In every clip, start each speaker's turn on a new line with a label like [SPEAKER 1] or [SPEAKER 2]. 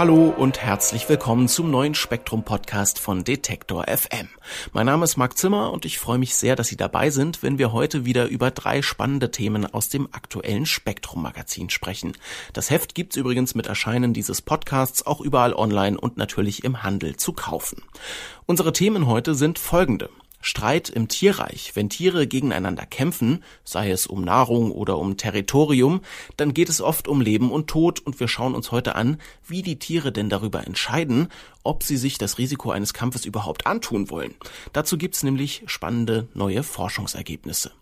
[SPEAKER 1] Hallo und herzlich willkommen zum neuen Spektrum Podcast von Detektor FM. Mein Name ist Marc Zimmer und ich freue mich sehr, dass Sie dabei sind, wenn wir heute wieder über drei spannende Themen aus dem aktuellen Spektrum Magazin sprechen. Das Heft gibt's übrigens mit Erscheinen dieses Podcasts auch überall online und natürlich im Handel zu kaufen. Unsere Themen heute sind folgende. Streit im Tierreich. Wenn Tiere gegeneinander kämpfen, sei es um Nahrung oder um Territorium, dann geht es oft um Leben und Tod und wir schauen uns heute an, wie die Tiere denn darüber entscheiden, ob sie sich das Risiko eines Kampfes überhaupt antun wollen. Dazu gibt's nämlich spannende neue Forschungsergebnisse.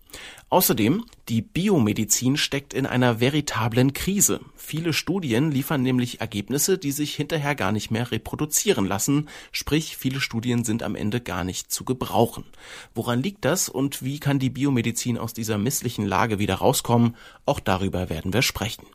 [SPEAKER 1] Außerdem, die Biomedizin steckt in einer veritablen Krise. Viele Studien liefern nämlich Ergebnisse, die sich hinterher gar nicht mehr reproduzieren lassen, sprich viele Studien sind am Ende gar nicht zu gebrauchen. Woran liegt das und wie kann die Biomedizin aus dieser misslichen Lage wieder rauskommen? Auch darüber werden wir sprechen.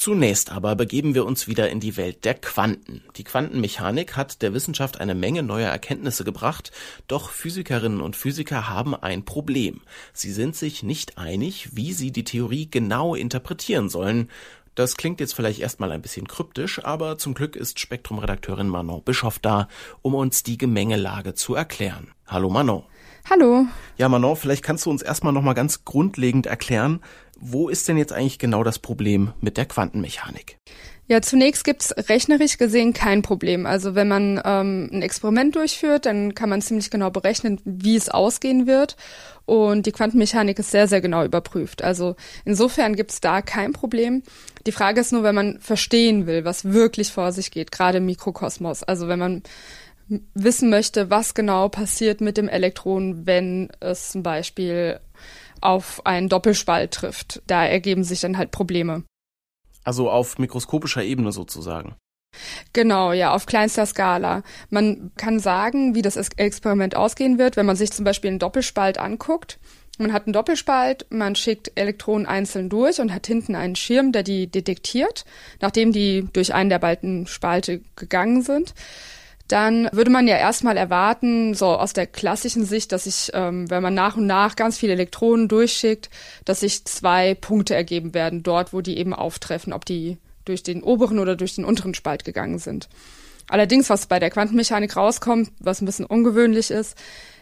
[SPEAKER 1] Zunächst aber begeben wir uns wieder in die Welt der Quanten. Die Quantenmechanik hat der Wissenschaft eine Menge neuer Erkenntnisse gebracht, doch Physikerinnen und Physiker haben ein Problem. Sie sind sich nicht einig, wie sie die Theorie genau interpretieren sollen. Das klingt jetzt vielleicht erstmal ein bisschen kryptisch, aber zum Glück ist Spektrum-Redakteurin Manon Bischoff da, um uns die Gemengelage zu erklären. Hallo Manon.
[SPEAKER 2] Hallo.
[SPEAKER 1] Ja, Manon, vielleicht kannst du uns erstmal nochmal ganz grundlegend erklären, wo ist denn jetzt eigentlich genau das Problem mit der Quantenmechanik?
[SPEAKER 2] Ja, zunächst gibt's rechnerisch gesehen kein Problem. Also wenn man ähm, ein Experiment durchführt, dann kann man ziemlich genau berechnen, wie es ausgehen wird. Und die Quantenmechanik ist sehr, sehr genau überprüft. Also insofern gibt's da kein Problem. Die Frage ist nur, wenn man verstehen will, was wirklich vor sich geht, gerade im Mikrokosmos. Also wenn man wissen möchte, was genau passiert mit dem Elektron, wenn es zum Beispiel auf einen Doppelspalt trifft. Da ergeben sich dann halt Probleme.
[SPEAKER 1] Also auf mikroskopischer Ebene sozusagen.
[SPEAKER 2] Genau, ja, auf kleinster Skala. Man kann sagen, wie das Experiment ausgehen wird, wenn man sich zum Beispiel einen Doppelspalt anguckt. Man hat einen Doppelspalt, man schickt Elektronen einzeln durch und hat hinten einen Schirm, der die detektiert, nachdem die durch einen der beiden Spalte gegangen sind dann würde man ja erstmal erwarten, so aus der klassischen Sicht, dass sich, ähm, wenn man nach und nach ganz viele Elektronen durchschickt, dass sich zwei Punkte ergeben werden, dort, wo die eben auftreffen, ob die durch den oberen oder durch den unteren Spalt gegangen sind. Allerdings, was bei der Quantenmechanik rauskommt, was ein bisschen ungewöhnlich ist,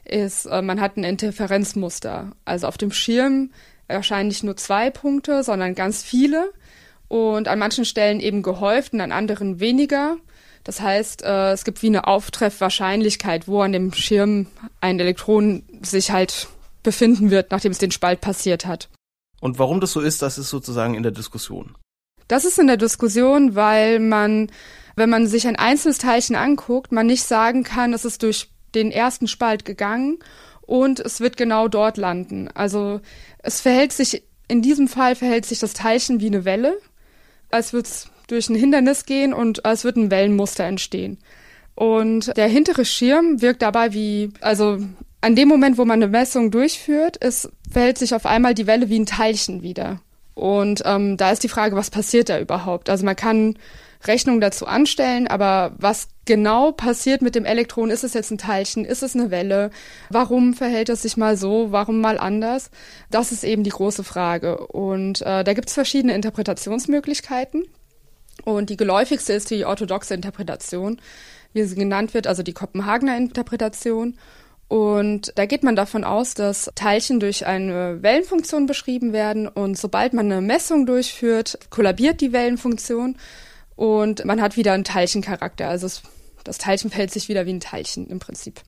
[SPEAKER 2] ist, äh, man hat ein Interferenzmuster. Also auf dem Schirm erscheinen nicht nur zwei Punkte, sondern ganz viele und an manchen Stellen eben gehäuft und an anderen weniger. Das heißt, äh, es gibt wie eine Auftreffwahrscheinlichkeit, wo an dem Schirm ein Elektron sich halt befinden wird, nachdem es den Spalt passiert hat.
[SPEAKER 1] Und warum das so ist, das ist sozusagen in der Diskussion.
[SPEAKER 2] Das ist in der Diskussion, weil man, wenn man sich ein einzelnes Teilchen anguckt, man nicht sagen kann, es ist durch den ersten Spalt gegangen und es wird genau dort landen. Also es verhält sich, in diesem Fall verhält sich das Teilchen wie eine Welle, als würde es durch ein Hindernis gehen und es wird ein Wellenmuster entstehen. Und der hintere Schirm wirkt dabei wie, also an dem Moment, wo man eine Messung durchführt, es verhält sich auf einmal die Welle wie ein Teilchen wieder. Und ähm, da ist die Frage, was passiert da überhaupt? Also man kann Rechnungen dazu anstellen, aber was genau passiert mit dem Elektron? Ist es jetzt ein Teilchen? Ist es eine Welle? Warum verhält es sich mal so? Warum mal anders? Das ist eben die große Frage. Und äh, da gibt es verschiedene Interpretationsmöglichkeiten. Und die geläufigste ist die orthodoxe Interpretation, wie sie genannt wird, also die Kopenhagener Interpretation. Und da geht man davon aus, dass Teilchen durch eine Wellenfunktion beschrieben werden und sobald man eine Messung durchführt, kollabiert die Wellenfunktion und man hat wieder einen Teilchencharakter. Also das Teilchen fällt sich wieder wie ein Teilchen im Prinzip.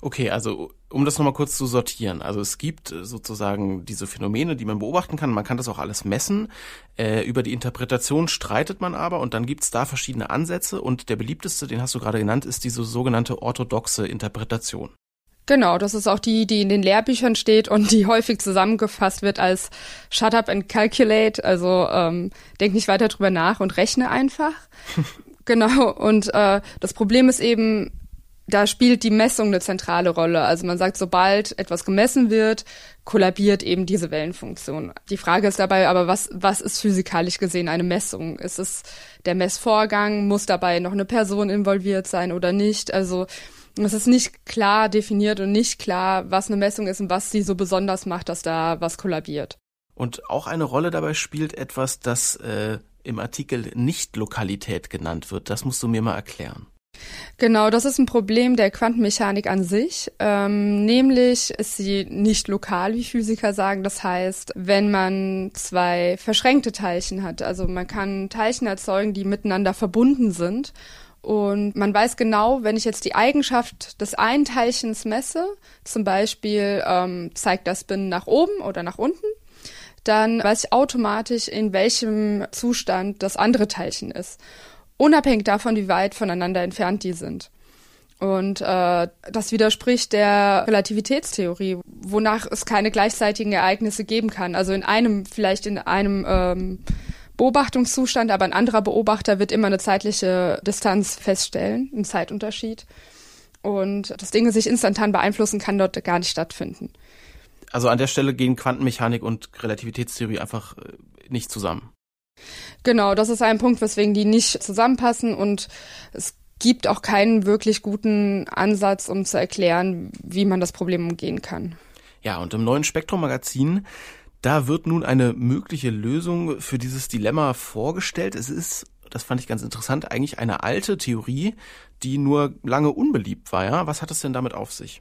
[SPEAKER 1] Okay, also um das nochmal kurz zu sortieren. Also es gibt äh, sozusagen diese Phänomene, die man beobachten kann. Man kann das auch alles messen. Äh, über die Interpretation streitet man aber und dann gibt's da verschiedene Ansätze und der beliebteste, den hast du gerade genannt, ist diese sogenannte orthodoxe Interpretation.
[SPEAKER 2] Genau, das ist auch die, die in den Lehrbüchern steht und die häufig zusammengefasst wird als Shut up and calculate, also ähm, denk nicht weiter drüber nach und rechne einfach. genau, und äh, das Problem ist eben, da spielt die Messung eine zentrale Rolle. Also man sagt, sobald etwas gemessen wird, kollabiert eben diese Wellenfunktion. Die Frage ist dabei aber, was, was ist physikalisch gesehen eine Messung? Ist es der Messvorgang? Muss dabei noch eine Person involviert sein oder nicht? Also es ist nicht klar definiert und nicht klar, was eine Messung ist und was sie so besonders macht, dass da was kollabiert.
[SPEAKER 1] Und auch eine Rolle dabei spielt etwas, das äh, im Artikel Nicht-Lokalität genannt wird. Das musst du mir mal erklären.
[SPEAKER 2] Genau, das ist ein Problem der Quantenmechanik an sich. Ähm, nämlich ist sie nicht lokal, wie Physiker sagen. Das heißt, wenn man zwei verschränkte Teilchen hat, also man kann Teilchen erzeugen, die miteinander verbunden sind. Und man weiß genau, wenn ich jetzt die Eigenschaft des einen Teilchens messe, zum Beispiel ähm, zeigt das Spin nach oben oder nach unten, dann weiß ich automatisch, in welchem Zustand das andere Teilchen ist unabhängig davon, wie weit voneinander entfernt die sind. Und äh, das widerspricht der Relativitätstheorie, wonach es keine gleichzeitigen Ereignisse geben kann. Also in einem, vielleicht in einem ähm, Beobachtungszustand, aber ein anderer Beobachter wird immer eine zeitliche Distanz feststellen, einen Zeitunterschied. Und das Dinge sich instantan beeinflussen kann dort gar nicht stattfinden.
[SPEAKER 1] Also an der Stelle gehen Quantenmechanik und Relativitätstheorie einfach äh, nicht zusammen.
[SPEAKER 2] Genau, das ist ein Punkt, weswegen die nicht zusammenpassen und es gibt auch keinen wirklich guten Ansatz, um zu erklären, wie man das Problem umgehen kann.
[SPEAKER 1] Ja, und im neuen Spektrum-Magazin, da wird nun eine mögliche Lösung für dieses Dilemma vorgestellt. Es ist, das fand ich ganz interessant, eigentlich eine alte Theorie, die nur lange unbeliebt war. Ja? Was hat es denn damit auf sich?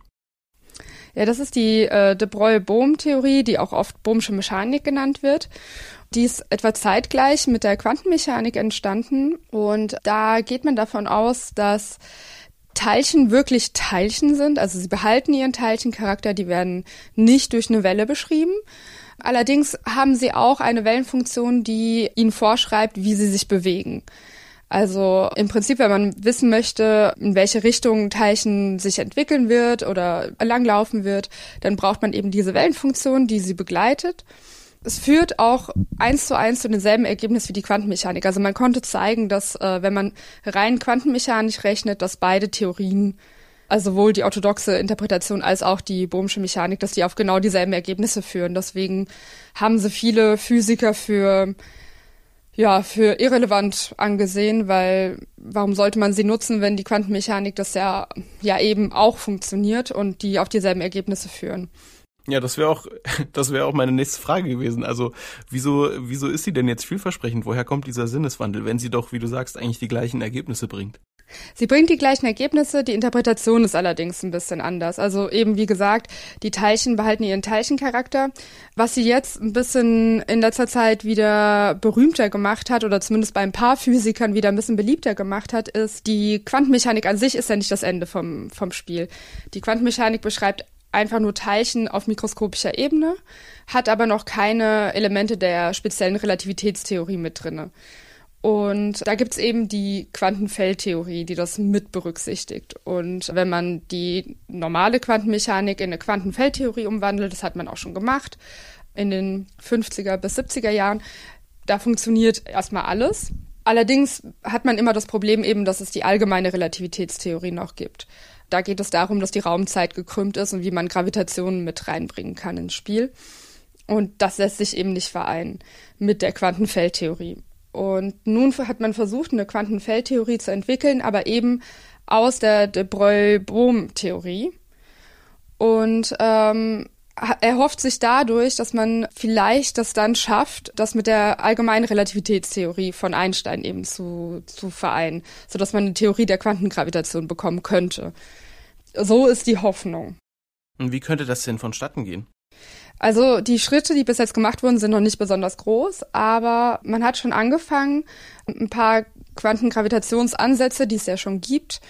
[SPEAKER 2] Ja, das ist die äh, De Broglie-Bohm-Theorie, die auch oft Bohmsche Mechanik genannt wird. Die ist etwa zeitgleich mit der Quantenmechanik entstanden und da geht man davon aus, dass Teilchen wirklich Teilchen sind, also sie behalten ihren Teilchencharakter, die werden nicht durch eine Welle beschrieben. Allerdings haben sie auch eine Wellenfunktion, die ihnen vorschreibt, wie sie sich bewegen. Also im Prinzip, wenn man wissen möchte, in welche Richtung Teilchen sich entwickeln wird oder langlaufen wird, dann braucht man eben diese Wellenfunktion, die sie begleitet. Es führt auch eins zu eins zu demselben Ergebnis wie die Quantenmechanik. Also man konnte zeigen, dass äh, wenn man rein quantenmechanisch rechnet, dass beide Theorien, also sowohl die orthodoxe Interpretation als auch die Bohmsche Mechanik, dass die auf genau dieselben Ergebnisse führen. Deswegen haben sie viele Physiker für ja, für irrelevant angesehen, weil warum sollte man sie nutzen, wenn die Quantenmechanik das ja, ja eben auch funktioniert und die auf dieselben Ergebnisse führen?
[SPEAKER 1] Ja, das wäre auch, das wäre auch meine nächste Frage gewesen. Also, wieso, wieso ist sie denn jetzt vielversprechend? Woher kommt dieser Sinneswandel, wenn sie doch, wie du sagst, eigentlich die gleichen Ergebnisse bringt?
[SPEAKER 2] Sie bringt die gleichen Ergebnisse, die Interpretation ist allerdings ein bisschen anders. Also eben wie gesagt, die Teilchen behalten ihren Teilchencharakter. Was sie jetzt ein bisschen in letzter Zeit wieder berühmter gemacht hat oder zumindest bei ein paar Physikern wieder ein bisschen beliebter gemacht hat, ist, die Quantenmechanik an sich ist ja nicht das Ende vom, vom Spiel. Die Quantenmechanik beschreibt einfach nur Teilchen auf mikroskopischer Ebene, hat aber noch keine Elemente der speziellen Relativitätstheorie mit drinne. Und da gibt's eben die Quantenfeldtheorie, die das mit berücksichtigt. Und wenn man die normale Quantenmechanik in eine Quantenfeldtheorie umwandelt, das hat man auch schon gemacht in den 50er bis 70er Jahren, da funktioniert erstmal alles. Allerdings hat man immer das Problem eben, dass es die allgemeine Relativitätstheorie noch gibt. Da geht es darum, dass die Raumzeit gekrümmt ist und wie man Gravitation mit reinbringen kann ins Spiel. Und das lässt sich eben nicht vereinen mit der Quantenfeldtheorie. Und nun hat man versucht, eine Quantenfeldtheorie zu entwickeln, aber eben aus der de Broglie-Bohm-Theorie. Und ähm, er hofft sich dadurch, dass man vielleicht das dann schafft, das mit der allgemeinen Relativitätstheorie von Einstein eben zu, zu vereinen, sodass man eine Theorie der Quantengravitation bekommen könnte. So ist die Hoffnung.
[SPEAKER 1] Und wie könnte das denn vonstatten gehen?
[SPEAKER 2] Also die Schritte, die bis jetzt gemacht wurden, sind noch nicht besonders groß, aber man hat schon angefangen, ein paar Quantengravitationsansätze, die es ja schon gibt,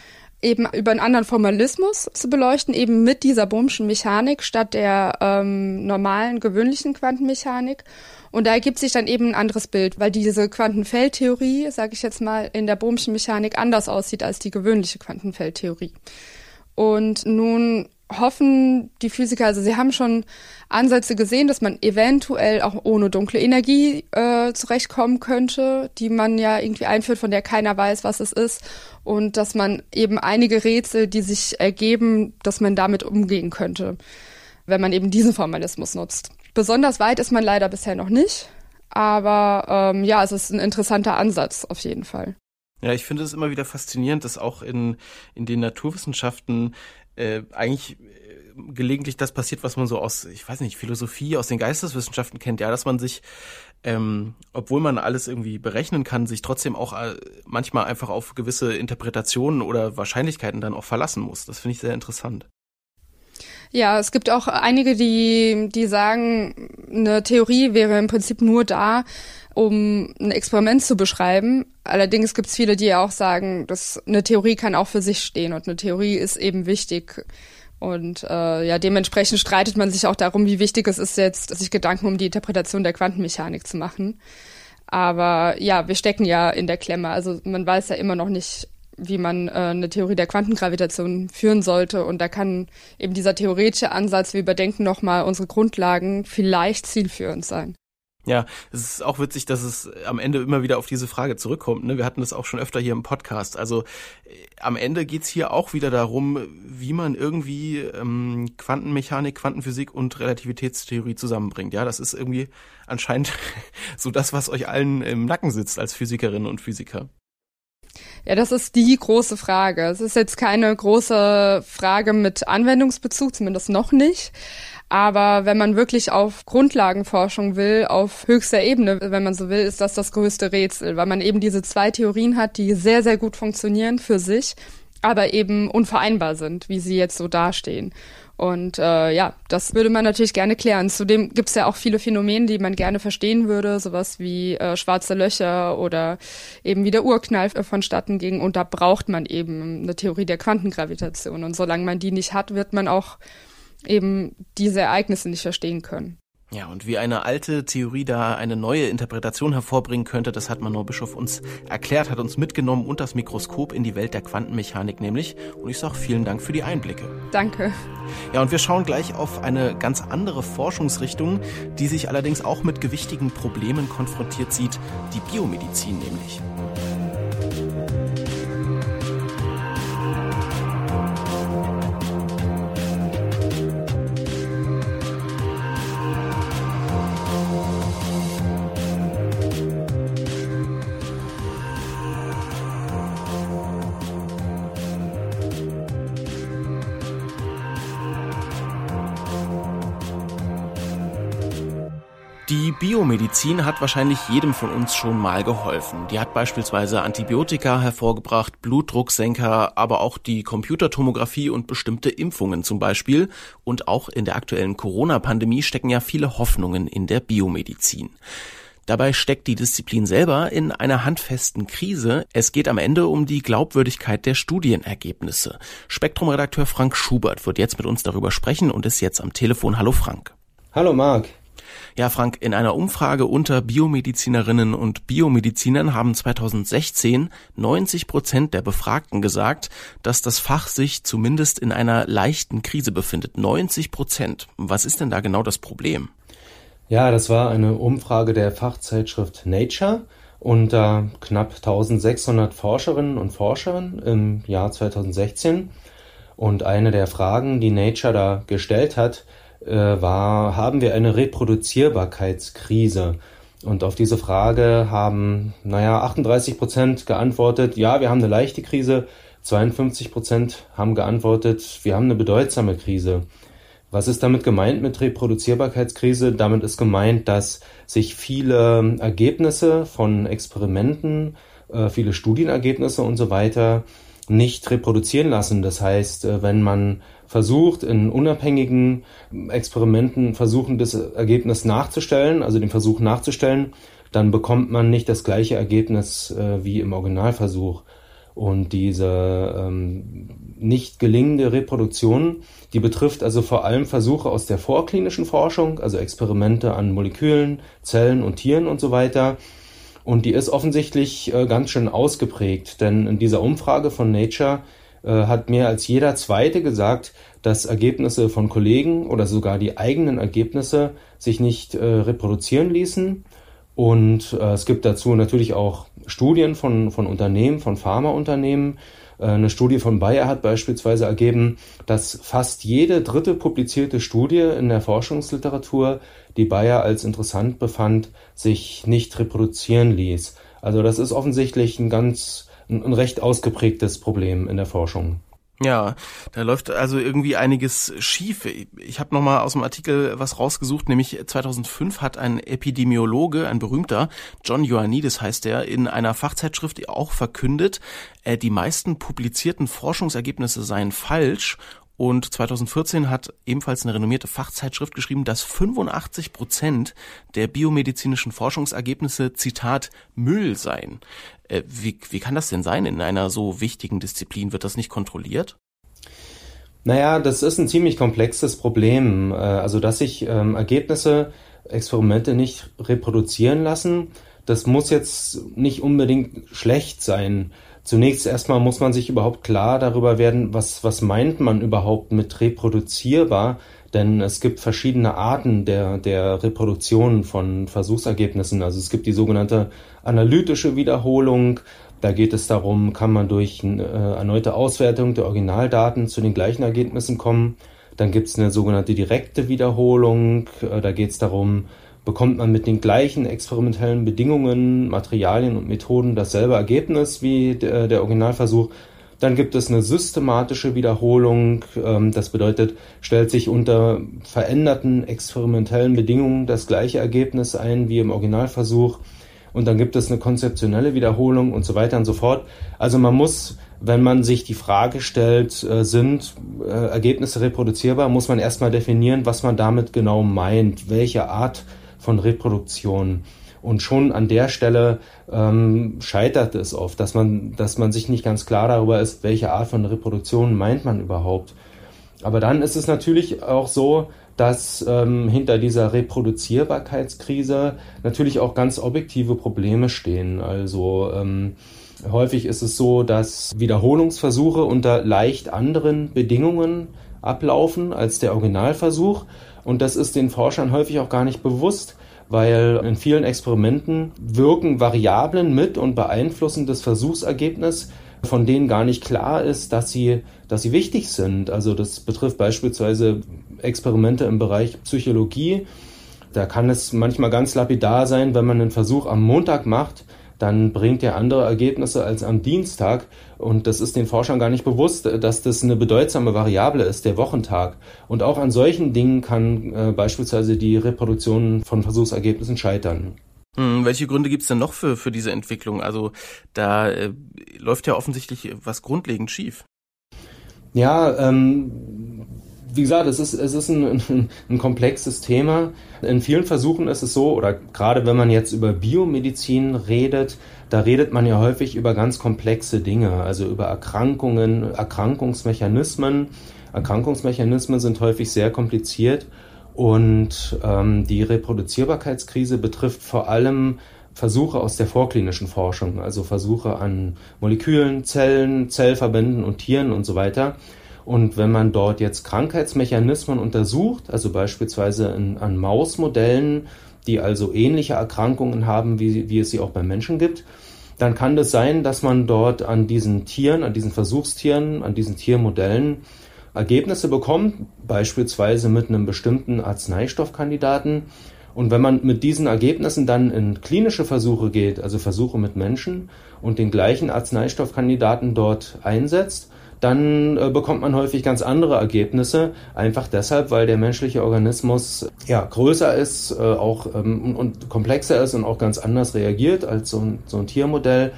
[SPEAKER 2] eben über einen anderen Formalismus zu beleuchten, eben mit dieser Bohmschen Mechanik statt der ähm, normalen, gewöhnlichen Quantenmechanik. Und da ergibt sich dann eben ein anderes Bild, weil diese Quantenfeldtheorie, sage ich jetzt mal, in der Bohmschen Mechanik anders aussieht als die gewöhnliche Quantenfeldtheorie. Und nun hoffen die Physiker, also sie haben schon Ansätze gesehen, dass man eventuell auch ohne dunkle Energie äh, zurechtkommen könnte, die man ja irgendwie einführt, von der keiner weiß, was es ist. Und dass man eben einige Rätsel, die sich ergeben, dass man damit umgehen könnte, wenn man eben diesen Formalismus nutzt. Besonders weit ist man leider bisher noch nicht. Aber ähm, ja, es ist ein interessanter Ansatz auf jeden Fall.
[SPEAKER 1] Ja, ich finde es immer wieder faszinierend, dass auch in, in den Naturwissenschaften äh, eigentlich äh, gelegentlich das passiert, was man so aus, ich weiß nicht, Philosophie, aus den Geisteswissenschaften kennt, ja, dass man sich, ähm, obwohl man alles irgendwie berechnen kann, sich trotzdem auch äh, manchmal einfach auf gewisse Interpretationen oder Wahrscheinlichkeiten dann auch verlassen muss. Das finde ich sehr interessant.
[SPEAKER 2] Ja, es gibt auch einige, die, die sagen, eine Theorie wäre im Prinzip nur da, um ein Experiment zu beschreiben. Allerdings gibt es viele, die auch sagen, dass eine Theorie kann auch für sich stehen und eine Theorie ist eben wichtig. Und äh, ja, dementsprechend streitet man sich auch darum, wie wichtig es ist, jetzt sich Gedanken um die Interpretation der Quantenmechanik zu machen. Aber ja, wir stecken ja in der Klemme. Also man weiß ja immer noch nicht, wie man äh, eine Theorie der Quantengravitation führen sollte. Und da kann eben dieser theoretische Ansatz, wir überdenken nochmal unsere Grundlagen, vielleicht zielführend sein.
[SPEAKER 1] Ja, es ist auch witzig, dass es am Ende immer wieder auf diese Frage zurückkommt. Ne? Wir hatten das auch schon öfter hier im Podcast. Also äh, am Ende geht's hier auch wieder darum, wie man irgendwie ähm, Quantenmechanik, Quantenphysik und Relativitätstheorie zusammenbringt. Ja, das ist irgendwie anscheinend so das, was euch allen im Nacken sitzt als Physikerinnen und Physiker.
[SPEAKER 2] Ja, das ist die große Frage. Es ist jetzt keine große Frage mit Anwendungsbezug, zumindest noch nicht. Aber wenn man wirklich auf Grundlagenforschung will, auf höchster Ebene, wenn man so will, ist das das größte Rätsel, weil man eben diese zwei Theorien hat, die sehr, sehr gut funktionieren für sich, aber eben unvereinbar sind, wie sie jetzt so dastehen. Und äh, ja, das würde man natürlich gerne klären. Zudem gibt es ja auch viele Phänomene, die man gerne verstehen würde, sowas wie äh, schwarze Löcher oder eben wie der Urknall vonstatten ging. Und da braucht man eben eine Theorie der Quantengravitation. Und solange man die nicht hat, wird man auch eben diese Ereignisse nicht verstehen können.
[SPEAKER 1] Ja, und wie eine alte Theorie da eine neue Interpretation hervorbringen könnte, das hat Manon Bischof uns erklärt, hat uns mitgenommen und das Mikroskop in die Welt der Quantenmechanik nämlich. Und ich sage vielen Dank für die Einblicke.
[SPEAKER 2] Danke.
[SPEAKER 1] Ja, und wir schauen gleich auf eine ganz andere Forschungsrichtung, die sich allerdings auch mit gewichtigen Problemen konfrontiert sieht, die Biomedizin nämlich. Biomedizin hat wahrscheinlich jedem von uns schon mal geholfen. Die hat beispielsweise Antibiotika hervorgebracht, Blutdrucksenker, aber auch die Computertomographie und bestimmte Impfungen zum Beispiel. Und auch in der aktuellen Corona-Pandemie stecken ja viele Hoffnungen in der Biomedizin. Dabei steckt die Disziplin selber in einer handfesten Krise. Es geht am Ende um die Glaubwürdigkeit der Studienergebnisse. Spektrum-Redakteur Frank Schubert wird jetzt mit uns darüber sprechen und ist jetzt am Telefon. Hallo Frank.
[SPEAKER 3] Hallo Marc.
[SPEAKER 1] Ja, Frank, in einer Umfrage unter Biomedizinerinnen und Biomedizinern haben 2016 90 Prozent der Befragten gesagt, dass das Fach sich zumindest in einer leichten Krise befindet. 90 Prozent. Was ist denn da genau das Problem?
[SPEAKER 3] Ja, das war eine Umfrage der Fachzeitschrift Nature unter knapp 1600 Forscherinnen und Forschern im Jahr 2016. Und eine der Fragen, die Nature da gestellt hat, war, haben wir eine Reproduzierbarkeitskrise? Und auf diese Frage haben, naja, 38 Prozent geantwortet, ja, wir haben eine leichte Krise. 52 Prozent haben geantwortet, wir haben eine bedeutsame Krise. Was ist damit gemeint mit Reproduzierbarkeitskrise? Damit ist gemeint, dass sich viele Ergebnisse von Experimenten, äh, viele Studienergebnisse und so weiter nicht reproduzieren lassen. Das heißt, äh, wenn man versucht, in unabhängigen Experimenten versuchen, das Ergebnis nachzustellen, also den Versuch nachzustellen, dann bekommt man nicht das gleiche Ergebnis äh, wie im Originalversuch. Und diese ähm, nicht gelingende Reproduktion, die betrifft also vor allem Versuche aus der vorklinischen Forschung, also Experimente an Molekülen, Zellen und Tieren und so weiter. Und die ist offensichtlich äh, ganz schön ausgeprägt, denn in dieser Umfrage von Nature hat mehr als jeder Zweite gesagt, dass Ergebnisse von Kollegen oder sogar die eigenen Ergebnisse sich nicht äh, reproduzieren ließen. Und äh, es gibt dazu natürlich auch Studien von, von Unternehmen, von Pharmaunternehmen. Äh, eine Studie von Bayer hat beispielsweise ergeben, dass fast jede dritte publizierte Studie in der Forschungsliteratur, die Bayer als interessant befand, sich nicht reproduzieren ließ. Also das ist offensichtlich ein ganz ein recht ausgeprägtes Problem in der Forschung.
[SPEAKER 1] Ja, da läuft also irgendwie einiges schief. Ich habe noch mal aus dem Artikel was rausgesucht, nämlich 2005 hat ein Epidemiologe, ein berühmter, John Ioannidis heißt er, in einer Fachzeitschrift auch verkündet, äh, die meisten publizierten Forschungsergebnisse seien falsch und 2014 hat ebenfalls eine renommierte Fachzeitschrift geschrieben, dass 85 Prozent der biomedizinischen Forschungsergebnisse, Zitat, Müll seien. Äh, wie, wie kann das denn sein in einer so wichtigen Disziplin? Wird das nicht kontrolliert?
[SPEAKER 3] Naja, das ist ein ziemlich komplexes Problem. Äh, also, dass sich ähm, Ergebnisse, Experimente nicht reproduzieren lassen, das muss jetzt nicht unbedingt schlecht sein. Zunächst erstmal muss man sich überhaupt klar darüber werden, was, was meint man überhaupt mit reproduzierbar, denn es gibt verschiedene Arten der, der Reproduktion von Versuchsergebnissen. Also es gibt die sogenannte analytische Wiederholung. Da geht es darum, kann man durch eine äh, erneute Auswertung der Originaldaten zu den gleichen Ergebnissen kommen. Dann gibt es eine sogenannte direkte Wiederholung. Äh, da geht es darum, bekommt man mit den gleichen experimentellen Bedingungen, Materialien und Methoden dasselbe Ergebnis wie der, der Originalversuch. Dann gibt es eine systematische Wiederholung. Ähm, das bedeutet, stellt sich unter veränderten experimentellen Bedingungen das gleiche Ergebnis ein wie im Originalversuch. Und dann gibt es eine konzeptionelle Wiederholung und so weiter und so fort. Also man muss, wenn man sich die Frage stellt, äh, sind äh, Ergebnisse reproduzierbar, muss man erstmal definieren, was man damit genau meint, welche Art von Reproduktion. Und schon an der Stelle ähm, scheitert es oft, dass man, dass man sich nicht ganz klar darüber ist, welche Art von Reproduktion meint man überhaupt. Aber dann ist es natürlich auch so, dass ähm, hinter dieser Reproduzierbarkeitskrise natürlich auch ganz objektive Probleme stehen. Also ähm, häufig ist es so, dass Wiederholungsversuche unter leicht anderen Bedingungen ablaufen als der Originalversuch. Und das ist den Forschern häufig auch gar nicht bewusst, weil in vielen Experimenten wirken Variablen mit und beeinflussen das Versuchsergebnis, von denen gar nicht klar ist, dass sie, dass sie wichtig sind. Also das betrifft beispielsweise Experimente im Bereich Psychologie. Da kann es manchmal ganz lapidar sein, wenn man einen Versuch am Montag macht, dann bringt er andere Ergebnisse als am Dienstag. Und das ist den Forschern gar nicht bewusst, dass das eine bedeutsame Variable ist, der Wochentag. Und auch an solchen Dingen kann äh, beispielsweise die Reproduktion von Versuchsergebnissen scheitern.
[SPEAKER 1] Hm, welche Gründe gibt's denn noch für, für diese Entwicklung? Also da äh, läuft ja offensichtlich was grundlegend schief.
[SPEAKER 3] Ja, ähm, wie gesagt, es ist, es ist ein, ein, ein, komplexes Thema. In vielen Versuchen ist es so, oder gerade wenn man jetzt über Biomedizin redet, da redet man ja häufig über ganz komplexe Dinge, also über Erkrankungen, Erkrankungsmechanismen. Erkrankungsmechanismen sind häufig sehr kompliziert und ähm, die Reproduzierbarkeitskrise betrifft vor allem Versuche aus der vorklinischen Forschung, also Versuche an Molekülen, Zellen, Zellverbänden und Tieren und so weiter. Und wenn man dort jetzt Krankheitsmechanismen untersucht, also beispielsweise in, an Mausmodellen, die also ähnliche Erkrankungen haben, wie, wie es sie auch beim Menschen gibt, dann kann das sein, dass man dort an diesen Tieren, an diesen Versuchstieren, an diesen Tiermodellen Ergebnisse bekommt, beispielsweise mit einem bestimmten Arzneistoffkandidaten. Und wenn man mit diesen Ergebnissen dann in klinische Versuche geht, also Versuche mit Menschen und den gleichen Arzneistoffkandidaten dort einsetzt, dann äh, bekommt man häufig ganz andere Ergebnisse, einfach deshalb, weil der menschliche Organismus ja größer ist, äh, auch ähm, und komplexer ist und auch ganz anders reagiert als so ein, so ein Tiermodell.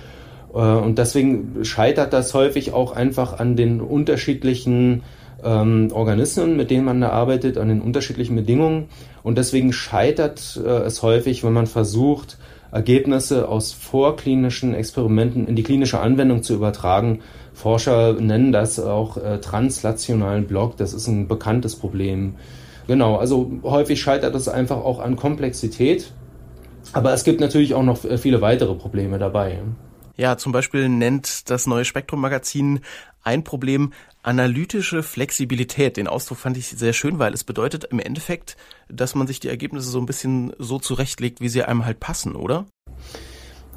[SPEAKER 3] Äh, und deswegen scheitert das häufig auch einfach an den unterschiedlichen ähm, Organismen, mit denen man da arbeitet, an den unterschiedlichen Bedingungen. Und deswegen scheitert äh, es häufig, wenn man versucht, Ergebnisse aus vorklinischen Experimenten in die klinische Anwendung zu übertragen, Forscher nennen das auch äh, translationalen Block. Das ist ein bekanntes Problem. Genau, also häufig scheitert es einfach auch an Komplexität. Aber es gibt natürlich auch noch äh, viele weitere Probleme dabei.
[SPEAKER 1] Ja, zum Beispiel nennt das neue Spektrum-Magazin ein Problem analytische Flexibilität. Den Ausdruck fand ich sehr schön, weil es bedeutet im Endeffekt, dass man sich die Ergebnisse so ein bisschen so zurechtlegt, wie sie einem halt passen, oder?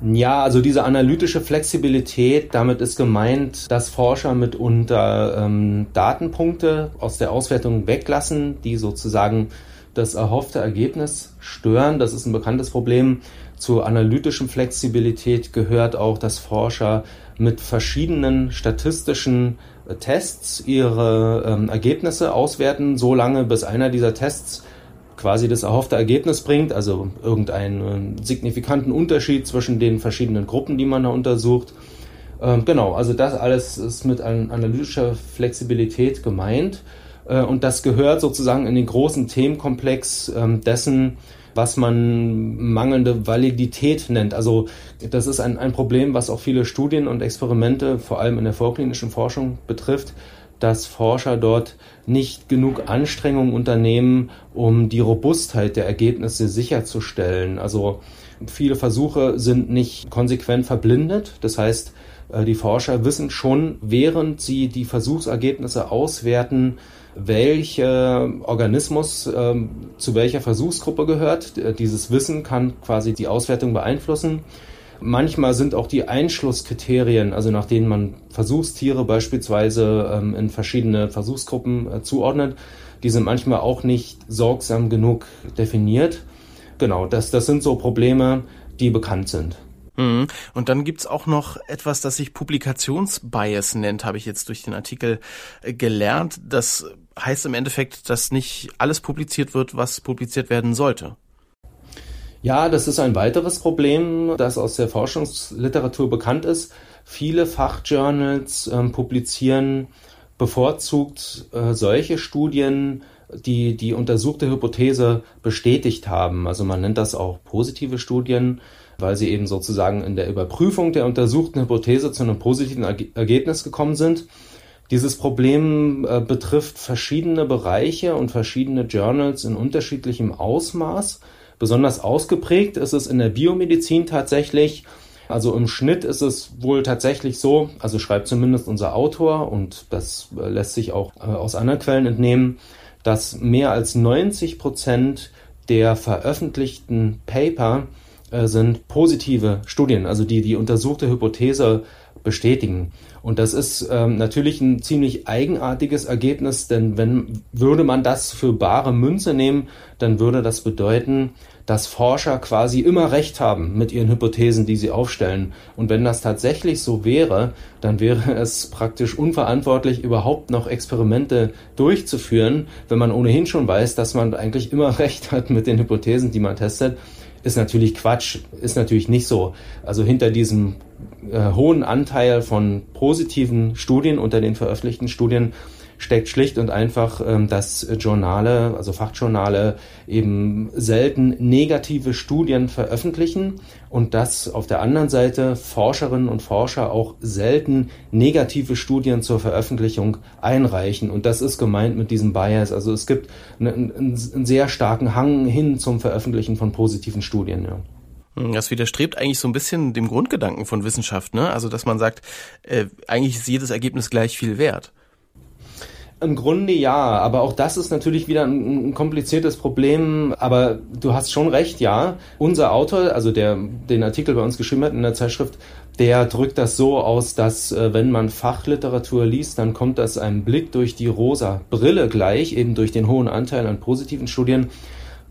[SPEAKER 3] Ja, also diese analytische Flexibilität, damit ist gemeint, dass Forscher mitunter ähm, Datenpunkte aus der Auswertung weglassen, die sozusagen das erhoffte Ergebnis stören. Das ist ein bekanntes Problem. Zur analytischen Flexibilität gehört auch, dass Forscher mit verschiedenen statistischen äh, Tests ihre ähm, Ergebnisse auswerten, so lange bis einer dieser Tests quasi das erhoffte Ergebnis bringt, also irgendeinen signifikanten Unterschied zwischen den verschiedenen Gruppen, die man da untersucht. Ähm, genau, also das alles ist mit analytischer Flexibilität gemeint äh, und das gehört sozusagen in den großen Themenkomplex ähm, dessen, was man mangelnde Validität nennt. Also das ist ein, ein Problem, was auch viele Studien und Experimente, vor allem in der vorklinischen Forschung, betrifft dass Forscher dort nicht genug Anstrengungen unternehmen, um die Robustheit der Ergebnisse sicherzustellen. Also viele Versuche sind nicht konsequent verblindet. Das heißt, äh, die Forscher wissen schon, während sie die Versuchsergebnisse auswerten, welcher Organismus ähm, zu welcher Versuchsgruppe gehört. Dieses Wissen kann quasi die Auswertung beeinflussen. Manchmal sind auch die Einschlusskriterien, also nach denen man Versuchstiere beispielsweise ähm, in verschiedene Versuchsgruppen äh, zuordnet, die sind manchmal auch nicht sorgsam genug definiert. Genau, das, das sind so Probleme, die bekannt sind.
[SPEAKER 1] Mhm. Und dann gibt's auch noch etwas, das sich Publikationsbias nennt, habe ich jetzt durch den Artikel äh, gelernt. Das heißt im Endeffekt, dass nicht alles publiziert wird, was publiziert werden sollte.
[SPEAKER 3] Ja, das ist ein weiteres Problem, das aus der Forschungsliteratur bekannt ist. Viele Fachjournals äh, publizieren bevorzugt äh, solche Studien, die die untersuchte Hypothese bestätigt haben. Also man nennt das auch positive Studien, weil sie eben sozusagen in der Überprüfung der untersuchten Hypothese zu einem positiven Ergebnis gekommen sind. Dieses Problem äh, betrifft verschiedene Bereiche und verschiedene Journals in unterschiedlichem Ausmaß. Besonders ausgeprägt ist es in der Biomedizin tatsächlich. Also im Schnitt ist es wohl tatsächlich so, also schreibt zumindest unser Autor und das äh, lässt sich auch äh, aus anderen Quellen entnehmen, dass mehr als 90 Prozent der veröffentlichten Paper äh, sind positive Studien, also die die untersuchte Hypothese bestätigen. Und das ist ähm, natürlich ein ziemlich eigenartiges Ergebnis, denn wenn würde man das für bare Münze nehmen, dann würde das bedeuten, dass Forscher quasi immer recht haben mit ihren Hypothesen, die sie aufstellen. Und wenn das tatsächlich so wäre, dann wäre es praktisch unverantwortlich, überhaupt noch Experimente durchzuführen, wenn man ohnehin schon weiß, dass man eigentlich immer recht hat mit den Hypothesen, die man testet ist natürlich Quatsch, ist natürlich nicht so. Also hinter diesem äh, hohen Anteil von positiven Studien unter den veröffentlichten Studien steckt schlicht und einfach, ähm, dass Journale, also Fachjournale eben selten negative Studien veröffentlichen und dass auf der anderen Seite Forscherinnen und Forscher auch selten negative Studien zur Veröffentlichung einreichen. Und das ist gemeint mit diesem Bias. Also es gibt einen, einen sehr starken Hang hin zum Veröffentlichen von positiven Studien. Ja.
[SPEAKER 1] Das widerstrebt eigentlich so ein bisschen dem Grundgedanken von Wissenschaft, ne? Also dass man sagt, äh, eigentlich ist jedes Ergebnis gleich viel wert.
[SPEAKER 3] Im Grunde ja, aber auch das ist natürlich wieder ein, ein, kompliziertes Problem. Aber du hast schon recht, ja. Unser Autor, also der den Artikel bei uns geschrieben hat in der Zeitschrift, der drückt das so aus, dass äh, wenn man Fachliteratur liest, dann kommt das einem Blick durch die rosa Brille gleich, eben durch den hohen Anteil an positiven Studien.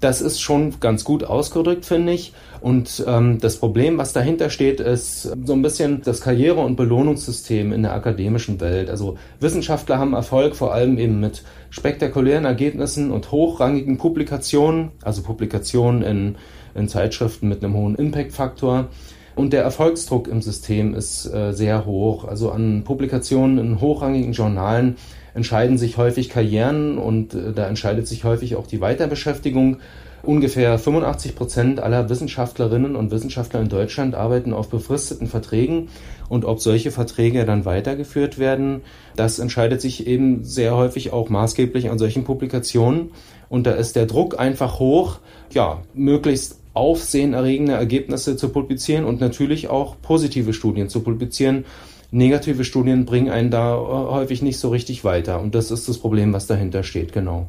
[SPEAKER 3] Das ist schon ganz gut ausgedrückt, finde ich. Und ähm, das Problem, was dahinter steht, ist so ein bisschen das Karriere- und Belohnungssystem in der akademischen Welt. Also Wissenschaftler haben Erfolg vor allem eben mit spektakulären Ergebnissen und hochrangigen Publikationen, also Publikationen in, in Zeitschriften mit einem hohen Impact-Faktor. Und der Erfolgsdruck im System ist äh, sehr hoch. Also an Publikationen in hochrangigen Journalen entscheiden sich häufig Karrieren und äh, da entscheidet sich häufig auch die Weiterbeschäftigung. Ungefähr 85 Prozent aller Wissenschaftlerinnen und Wissenschaftler in Deutschland arbeiten auf befristeten Verträgen. Und ob solche Verträge dann weitergeführt werden, das entscheidet sich eben sehr häufig auch maßgeblich an solchen Publikationen. Und da ist der Druck einfach hoch, ja, möglichst aufsehenerregende Ergebnisse zu publizieren und natürlich auch positive Studien zu publizieren. Negative Studien bringen einen da äh, häufig nicht so richtig weiter. Und das ist das Problem, was dahinter steht, genau.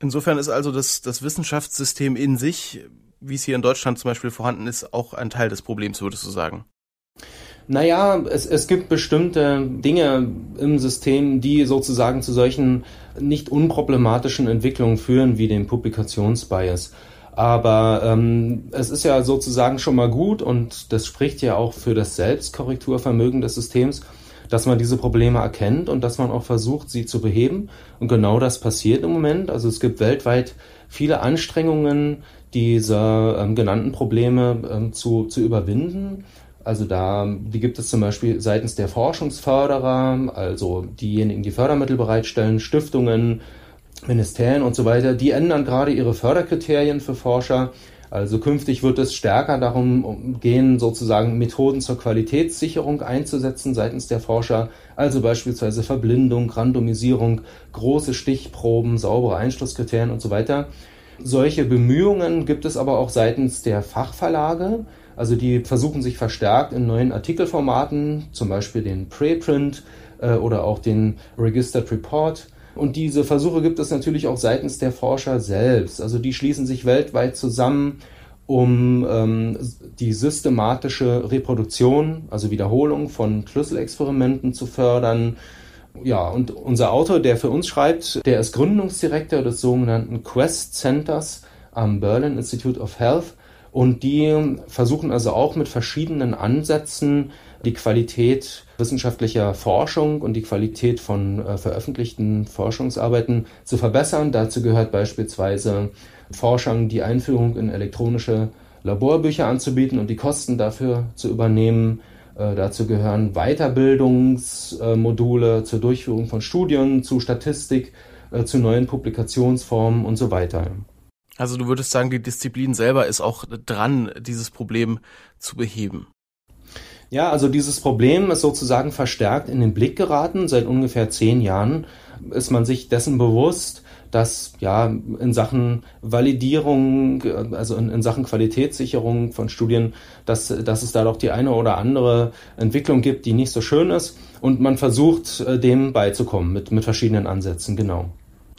[SPEAKER 1] Insofern ist also das, das Wissenschaftssystem in sich, wie es hier in Deutschland zum Beispiel vorhanden ist, auch ein Teil des Problems, würdest du sagen?
[SPEAKER 3] Naja, es, es gibt bestimmte Dinge im System, die sozusagen zu solchen nicht unproblematischen Entwicklungen führen, wie dem Publikationsbias. Aber ähm, es ist ja sozusagen schon mal gut und das spricht ja auch für das Selbstkorrekturvermögen des Systems, dass man diese Probleme erkennt und dass man auch versucht, sie zu beheben. Und genau das passiert im Moment. Also es gibt weltweit viele Anstrengungen, diese ähm, genannten Probleme ähm, zu, zu überwinden. Also da, die gibt es zum Beispiel seitens der Forschungsförderer, also diejenigen, die Fördermittel bereitstellen, Stiftungen, Ministerien und so weiter, die ändern gerade ihre Förderkriterien für Forscher. Also künftig wird es stärker darum gehen, sozusagen Methoden zur Qualitätssicherung einzusetzen seitens der Forscher, also beispielsweise Verblindung, Randomisierung, große Stichproben, saubere Einschlusskriterien und so weiter. Solche Bemühungen gibt es aber auch seitens der Fachverlage. Also die versuchen sich verstärkt in neuen Artikelformaten, zum Beispiel den Preprint äh, oder auch den Registered Report. Und diese Versuche gibt es natürlich auch seitens der Forscher selbst. Also die schließen sich weltweit zusammen, um ähm, die systematische Reproduktion, also Wiederholung von Schlüsselexperimenten zu fördern. Ja, und unser Autor, der für uns schreibt, der ist Gründungsdirektor des sogenannten Quest Centers am Berlin Institute of Health und die versuchen also auch mit verschiedenen Ansätzen die Qualität wissenschaftlicher Forschung und die Qualität von äh, veröffentlichten Forschungsarbeiten zu verbessern. Dazu gehört beispielsweise Forschern die Einführung in elektronische Laborbücher anzubieten und die Kosten dafür zu übernehmen. Äh, dazu gehören Weiterbildungsmodule zur Durchführung von Studien, zu Statistik, äh, zu neuen Publikationsformen und so weiter.
[SPEAKER 1] Also du würdest sagen, die Disziplin selber ist auch dran, dieses Problem zu beheben.
[SPEAKER 3] Ja, also dieses Problem ist sozusagen verstärkt in den Blick geraten. Seit ungefähr zehn Jahren ist man sich dessen bewusst, dass ja in Sachen Validierung, also in, in, Sachen Qualitätssicherung von Studien, dass, dass es da doch die eine oder andere Entwicklung gibt, die nicht so schön ist. Und man versucht, äh, dem beizukommen mit, mit verschiedenen Ansätzen, genau.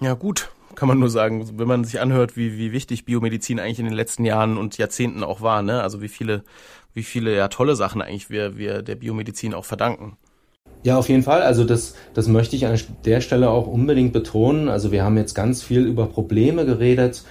[SPEAKER 1] Ja, gut kann man nur sagen, wenn man sich anhört, wie, wie wichtig Biomedizin eigentlich in den letzten Jahren und Jahrzehnten auch war, ne? Also wie viele, wie viele ja tolle Sachen eigentlich wir, wir der Biomedizin auch verdanken.
[SPEAKER 3] Ja, auf jeden Fall. Also das, das möchte ich an der Stelle auch unbedingt betonen. Also wir haben jetzt ganz viel über Probleme geredet,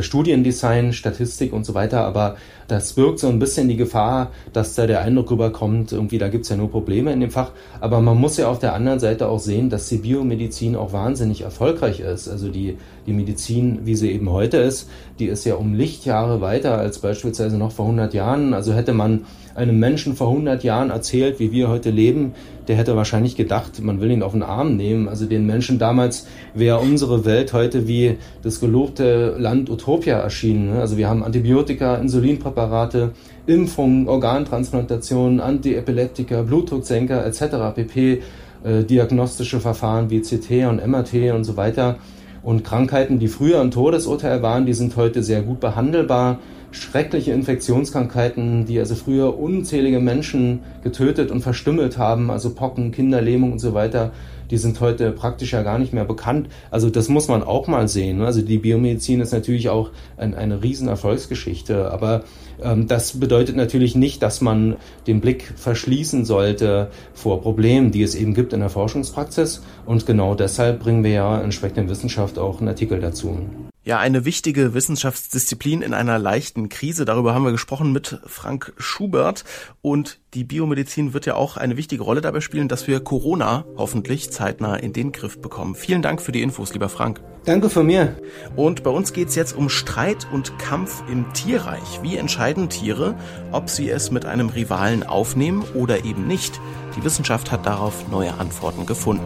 [SPEAKER 3] Studiendesign, Statistik und so weiter, aber das birgt so ein bisschen die Gefahr, dass da der Eindruck rüberkommt, irgendwie da gibt's ja nur Probleme in dem Fach. Aber man muss ja auf der anderen Seite auch sehen, dass die Biomedizin auch wahnsinnig erfolgreich ist. Also die, die Medizin, wie sie eben heute ist, die ist ja um Lichtjahre weiter als beispielsweise noch vor 100 Jahren. Also hätte man einem Menschen vor 100 Jahren erzählt, wie wir heute leben, der hätte wahrscheinlich gedacht, man will ihn auf den Arm nehmen. Also den Menschen damals wäre unsere Welt heute wie das gelobte Land Utopia erschienen. Also wir haben Antibiotika, Insulinpräparate, Präparate, Impfungen, Organtransplantationen, Antiepileptika, Blutdrucksenker etc. pp. Äh, diagnostische Verfahren wie CT und MRT und so weiter. Und Krankheiten, die früher ein Todesurteil waren, die sind heute sehr gut behandelbar. Schreckliche Infektionskrankheiten, die also früher unzählige Menschen getötet und verstümmelt haben, also Pocken, Kinderlähmung und so weiter, die sind heute praktisch ja gar nicht mehr bekannt. Also das muss man auch mal sehen. Ne? Also die Biomedizin ist natürlich auch ein, eine riesen Erfolgsgeschichte, aber ähm, das bedeutet natürlich nicht, dass man den Blick verschließen sollte vor Problemen, die es eben gibt in der Forschungspraxis. Und genau deshalb bringen wir ja entsprechend in Wissenschaft auch einen Artikel dazu.
[SPEAKER 1] Ja, eine wichtige Wissenschaftsdisziplin in einer leichten Krise. Darüber haben wir gesprochen mit Frank Schubert. Und die Biomedizin wird ja auch eine wichtige Rolle dabei spielen, dass wir Corona hoffentlich zeitnah in den Griff bekommen. Vielen Dank für die Infos, lieber Frank.
[SPEAKER 3] Danke von mir.
[SPEAKER 1] Und bei uns geht's jetzt um Streit und Kampf im Tierreich. Wie entscheiden Tiere, ob sie es mit einem Rivalen aufnehmen oder eben nicht? Die Wissenschaft hat darauf neue Antworten gefunden.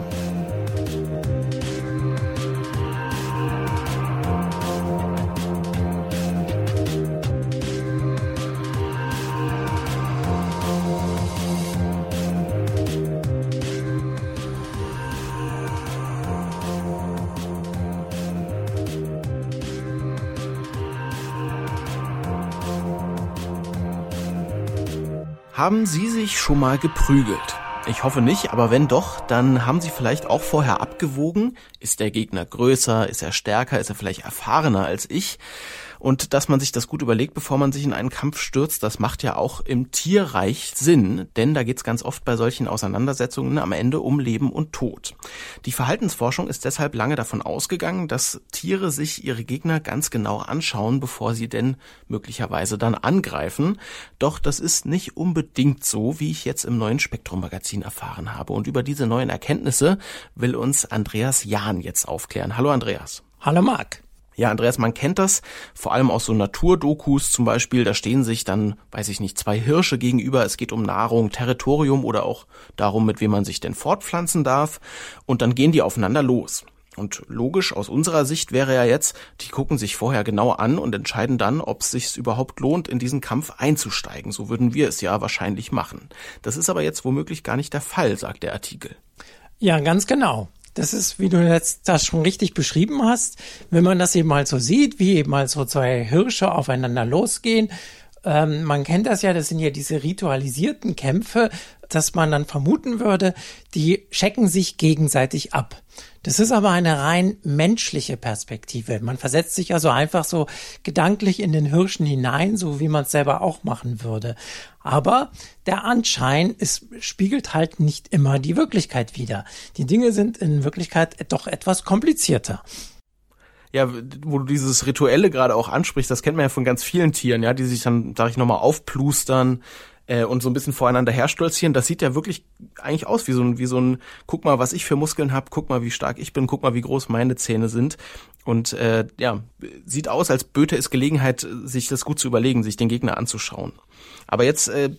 [SPEAKER 1] Haben Sie sich schon mal geprügelt? Ich hoffe nicht, aber wenn doch, dann haben Sie vielleicht auch vorher abgewogen, ist der Gegner größer, ist er stärker, ist er vielleicht erfahrener als ich? Und dass man sich das gut überlegt, bevor man sich in einen Kampf stürzt, das macht ja auch im Tierreich Sinn, denn da geht es ganz oft bei solchen Auseinandersetzungen am Ende um Leben und Tod. Die Verhaltensforschung ist deshalb lange davon ausgegangen, dass Tiere sich ihre Gegner ganz genau anschauen, bevor sie denn möglicherweise dann angreifen. Doch das ist nicht unbedingt so, wie ich jetzt im neuen Spektrum Magazin erfahren habe. Und über diese neuen Erkenntnisse will uns Andreas Jahn jetzt aufklären. Hallo Andreas.
[SPEAKER 4] Hallo Marc.
[SPEAKER 1] Ja, Andreas, man kennt das, vor allem aus so Naturdokus zum Beispiel, da stehen sich dann, weiß ich nicht, zwei Hirsche gegenüber, es geht um Nahrung, Territorium oder auch darum, mit wem man sich denn fortpflanzen darf, und dann gehen die aufeinander los. Und logisch aus unserer Sicht wäre ja jetzt, die gucken sich vorher genau an und entscheiden dann, ob es sich überhaupt lohnt, in diesen Kampf einzusteigen. So würden wir es ja wahrscheinlich machen. Das ist aber jetzt womöglich gar nicht der Fall, sagt der Artikel.
[SPEAKER 4] Ja, ganz genau. Das ist, wie du jetzt das schon richtig beschrieben hast, wenn man das eben mal so sieht, wie eben mal so zwei Hirsche aufeinander losgehen. Ähm, man kennt das ja, das sind ja diese ritualisierten Kämpfe, dass man dann vermuten würde, die checken sich gegenseitig ab. Das ist aber eine rein menschliche Perspektive. Man versetzt sich also einfach so gedanklich in den Hirschen hinein, so wie man es selber auch machen würde. Aber der Anschein ist, spiegelt halt nicht immer die Wirklichkeit wider. Die Dinge sind in Wirklichkeit doch etwas komplizierter
[SPEAKER 1] ja, wo du dieses Rituelle gerade auch ansprichst, das kennt man ja von ganz vielen Tieren, ja, die sich dann, sag ich nochmal, aufplustern, äh, und so ein bisschen voreinander herstolzieren, das sieht ja wirklich eigentlich aus wie so ein, wie so ein, guck mal, was ich für Muskeln habe, guck mal, wie stark ich bin, guck mal, wie groß meine Zähne sind. Und äh, ja, sieht aus, als böte es Gelegenheit, sich das gut zu überlegen, sich den Gegner anzuschauen. Aber jetzt, äh,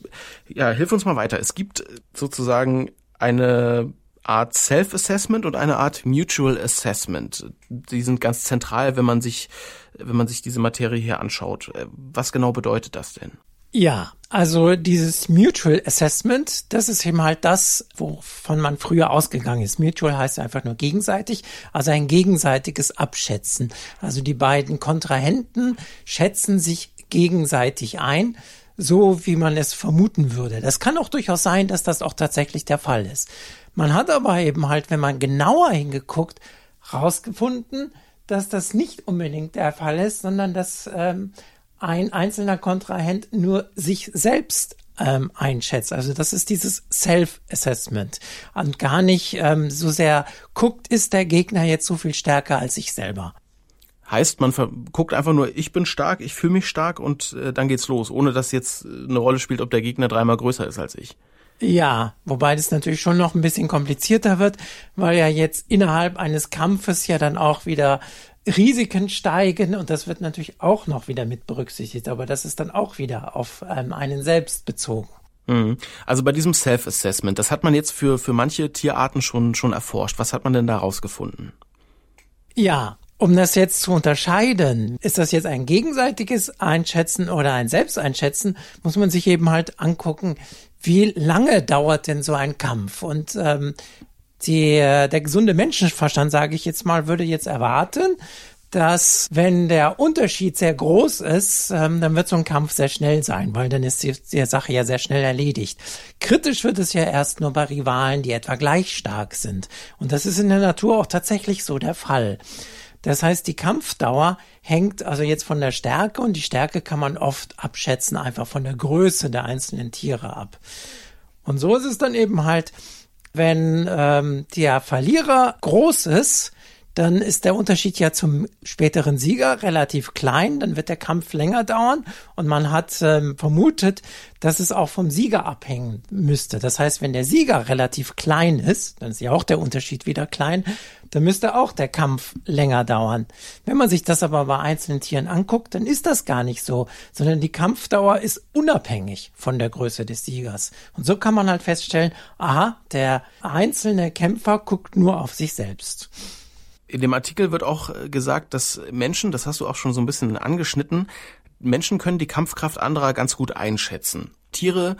[SPEAKER 1] ja, hilf uns mal weiter. Es gibt sozusagen eine Art Self-Assessment und eine Art Mutual Assessment. Die sind ganz zentral, wenn man sich, wenn man sich diese Materie hier anschaut. Äh, was genau bedeutet das denn?
[SPEAKER 4] Ja, also dieses Mutual Assessment, das ist eben halt das, wovon man früher ausgegangen ist. Mutual heißt einfach nur gegenseitig, also ein gegenseitiges Abschätzen. Also die beiden Kontrahenten schätzen sich gegenseitig ein, so wie man es vermuten würde. Das kann auch durchaus sein, dass das auch tatsächlich der Fall ist. Man hat aber eben halt, wenn man genauer hingeguckt, rausgefunden, dass das nicht unbedingt der Fall ist, sondern dass ähm, ein einzelner Kontrahent nur sich selbst ähm, einschätzt. Also das ist dieses Self-Assessment und gar nicht ähm, so sehr guckt, ist der Gegner jetzt so viel stärker als ich selber.
[SPEAKER 1] Heißt, man guckt einfach nur, ich bin stark, ich fühle mich stark und äh, dann geht's los, ohne dass jetzt eine Rolle spielt, ob der Gegner dreimal größer ist als ich.
[SPEAKER 4] Ja, wobei das natürlich schon noch ein bisschen komplizierter wird, weil ja jetzt innerhalb eines Kampfes ja dann auch wieder Risiken steigen und das wird natürlich auch noch wieder mit berücksichtigt, aber das ist dann auch wieder auf ähm, einen selbst bezogen.
[SPEAKER 1] Mhm. Also bei diesem Self-Assessment, das hat man jetzt für, für manche Tierarten schon, schon erforscht. Was hat man denn da rausgefunden?
[SPEAKER 4] Ja, um das jetzt zu unterscheiden, ist das jetzt ein gegenseitiges Einschätzen oder ein Selbsteinschätzen, muss man sich eben halt angucken, wie lange dauert denn so ein Kampf? Und ähm, die, äh, der gesunde Menschenverstand, sage ich jetzt mal, würde jetzt erwarten, dass wenn der Unterschied sehr groß ist, ähm, dann wird so ein Kampf sehr schnell sein, weil dann ist die, die, Sache ja sehr schnell erledigt. Kritisch wird es ja erst nur bei Rivalen, die etwa gleich stark sind. Und das ist in der Natur auch tatsächlich so der Fall. Das heißt, die Kampfdauer hängt also jetzt von der Stärke und die Stärke kann man oft abschätzen, einfach von der Größe der einzelnen Tiere ab. Und so ist es dann eben halt, wenn ähm, der Verlierer groß ist, dann ist der Unterschied ja zum späteren Sieger relativ klein, dann wird der Kampf länger dauern und man hat ähm, vermutet, dass es auch vom Sieger abhängen müsste. Das heißt, wenn der Sieger relativ klein ist, dann ist ja auch der Unterschied wieder klein, dann müsste auch der Kampf länger dauern. Wenn man sich das aber bei einzelnen Tieren anguckt, dann ist das gar nicht so, sondern die Kampfdauer ist unabhängig von der Größe des Siegers. Und so kann man halt feststellen, aha, der einzelne Kämpfer guckt nur auf sich selbst.
[SPEAKER 1] In dem Artikel wird auch äh, gesagt, dass Menschen, das hast du auch schon so ein bisschen angeschnitten, Menschen können die Kampfkraft anderer ganz gut einschätzen. Tiere,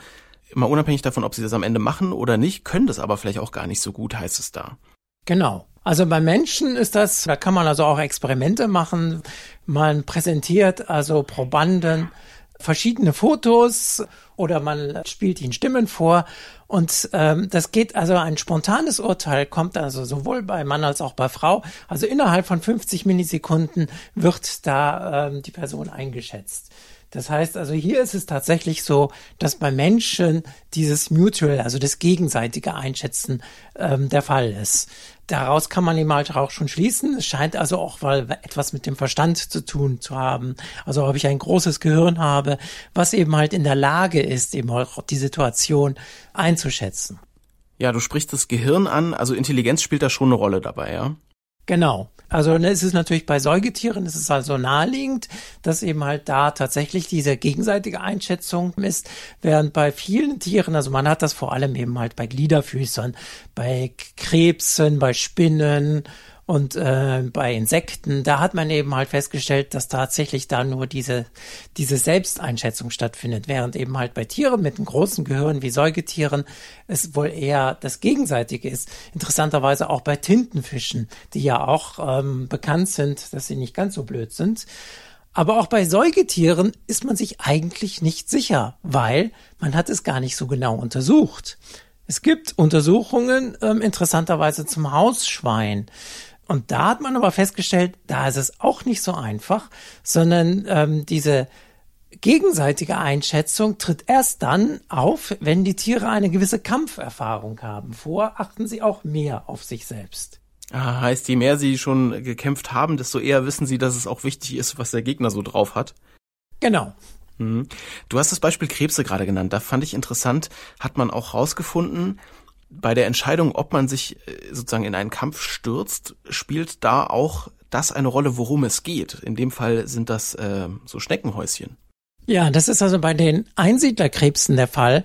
[SPEAKER 1] immer unabhängig davon, ob sie das am Ende machen oder nicht, können das aber vielleicht auch gar nicht so gut, heißt es da.
[SPEAKER 4] Genau. Also bei Menschen ist das, da kann man also auch Experimente machen. Man präsentiert also Probanden verschiedene Fotos oder man spielt ihnen Stimmen vor und ähm, das geht also ein spontanes Urteil kommt also sowohl bei Mann als auch bei Frau. Also innerhalb von 50 Millisekunden wird da ähm, die Person eingeschätzt. Das heißt also, hier ist es tatsächlich so, dass bei Menschen dieses Mutual, also das gegenseitige Einschätzen ähm, der Fall ist. Daraus kann man eben halt auch schon schließen. Es scheint also auch mal etwas mit dem Verstand zu tun zu haben. Also ob ich ein großes Gehirn habe, was eben halt in der Lage ist, eben auch die Situation einzuschätzen.
[SPEAKER 1] Ja, du sprichst das Gehirn an, also Intelligenz spielt da schon eine Rolle dabei, ja?
[SPEAKER 4] Genau. Also ne, es ist natürlich bei Säugetieren, es ist also naheliegend, dass eben halt da tatsächlich diese gegenseitige Einschätzung ist, während bei vielen Tieren, also man hat das vor allem eben halt bei Gliederfüßern, bei Krebsen, bei Spinnen und äh, bei Insekten, da hat man eben halt festgestellt, dass tatsächlich da nur diese, diese Selbsteinschätzung stattfindet, während eben halt bei Tieren mit einem großen Gehirn wie Säugetieren es wohl eher das Gegenseitige ist. Interessanterweise auch bei Tintenfischen, die ja auch ähm, bekannt sind, dass sie nicht ganz so blöd sind. Aber auch bei Säugetieren ist man sich eigentlich nicht sicher, weil man hat es gar nicht so genau untersucht. Es gibt Untersuchungen ähm, interessanterweise zum Hausschwein. Und da hat man aber festgestellt, da ist es auch nicht so einfach, sondern ähm, diese gegenseitige Einschätzung tritt erst dann auf, wenn die Tiere eine gewisse Kampferfahrung haben. Vor achten sie auch mehr auf sich selbst.
[SPEAKER 1] Ah, heißt, je mehr sie schon gekämpft haben, desto eher wissen sie, dass es auch wichtig ist, was der Gegner so drauf hat.
[SPEAKER 4] Genau.
[SPEAKER 1] Mhm. Du hast das Beispiel Krebse gerade genannt. Da fand ich interessant, hat man auch rausgefunden, bei der Entscheidung, ob man sich äh, sozusagen in einen Kampf stürzt, spielt da auch das eine Rolle, worum es geht. In dem Fall sind das äh, so Schneckenhäuschen.
[SPEAKER 4] Ja, das ist also bei den Einsiedlerkrebsen der Fall.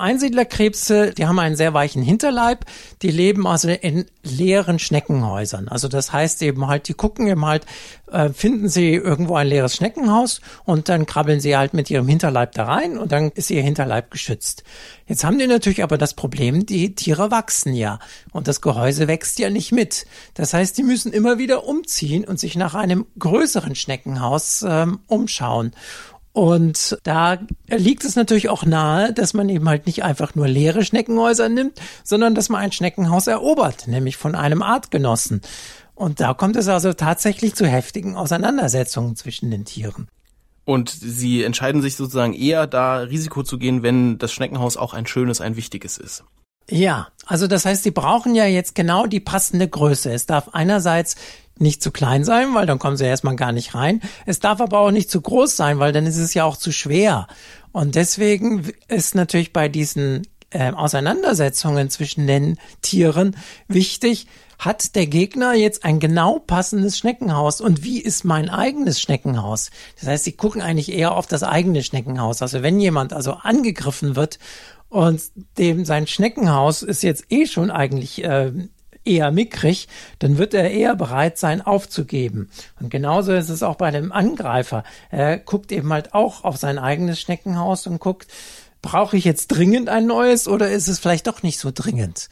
[SPEAKER 4] Einsiedlerkrebse, die haben einen sehr weichen Hinterleib, die leben also in leeren Schneckenhäusern. Also das heißt eben halt, die gucken eben halt, äh, finden sie irgendwo ein leeres Schneckenhaus und dann krabbeln sie halt mit ihrem Hinterleib da rein und dann ist ihr Hinterleib geschützt. Jetzt haben die natürlich aber das Problem, die Tiere wachsen ja und das Gehäuse wächst ja nicht mit. Das heißt, die müssen immer wieder umziehen und sich nach einem größeren Schneckenhaus ähm, umschauen. Und da liegt es natürlich auch nahe, dass man eben halt nicht einfach nur leere Schneckenhäuser nimmt, sondern dass man ein Schneckenhaus erobert, nämlich von einem Artgenossen. Und da kommt es also tatsächlich zu heftigen Auseinandersetzungen zwischen den Tieren.
[SPEAKER 1] Und sie entscheiden sich sozusagen eher da Risiko zu gehen, wenn das Schneckenhaus auch ein schönes, ein wichtiges ist.
[SPEAKER 4] Ja, also das heißt, sie brauchen ja jetzt genau die passende Größe. Es darf einerseits nicht zu klein sein, weil dann kommen sie erstmal gar nicht rein. Es darf aber auch nicht zu groß sein, weil dann ist es ja auch zu schwer. Und deswegen ist natürlich bei diesen äh, Auseinandersetzungen zwischen den Tieren wichtig, hat der Gegner jetzt ein genau passendes Schneckenhaus und wie ist mein eigenes Schneckenhaus? Das heißt, sie gucken eigentlich eher auf das eigene Schneckenhaus. Also wenn jemand also angegriffen wird und dem sein Schneckenhaus ist jetzt eh schon eigentlich äh, eher mickrig, dann wird er eher bereit sein, aufzugeben. Und genauso ist es auch bei dem Angreifer. Er guckt eben halt auch auf sein eigenes Schneckenhaus und guckt, brauche ich jetzt dringend ein neues oder ist es vielleicht doch nicht so dringend?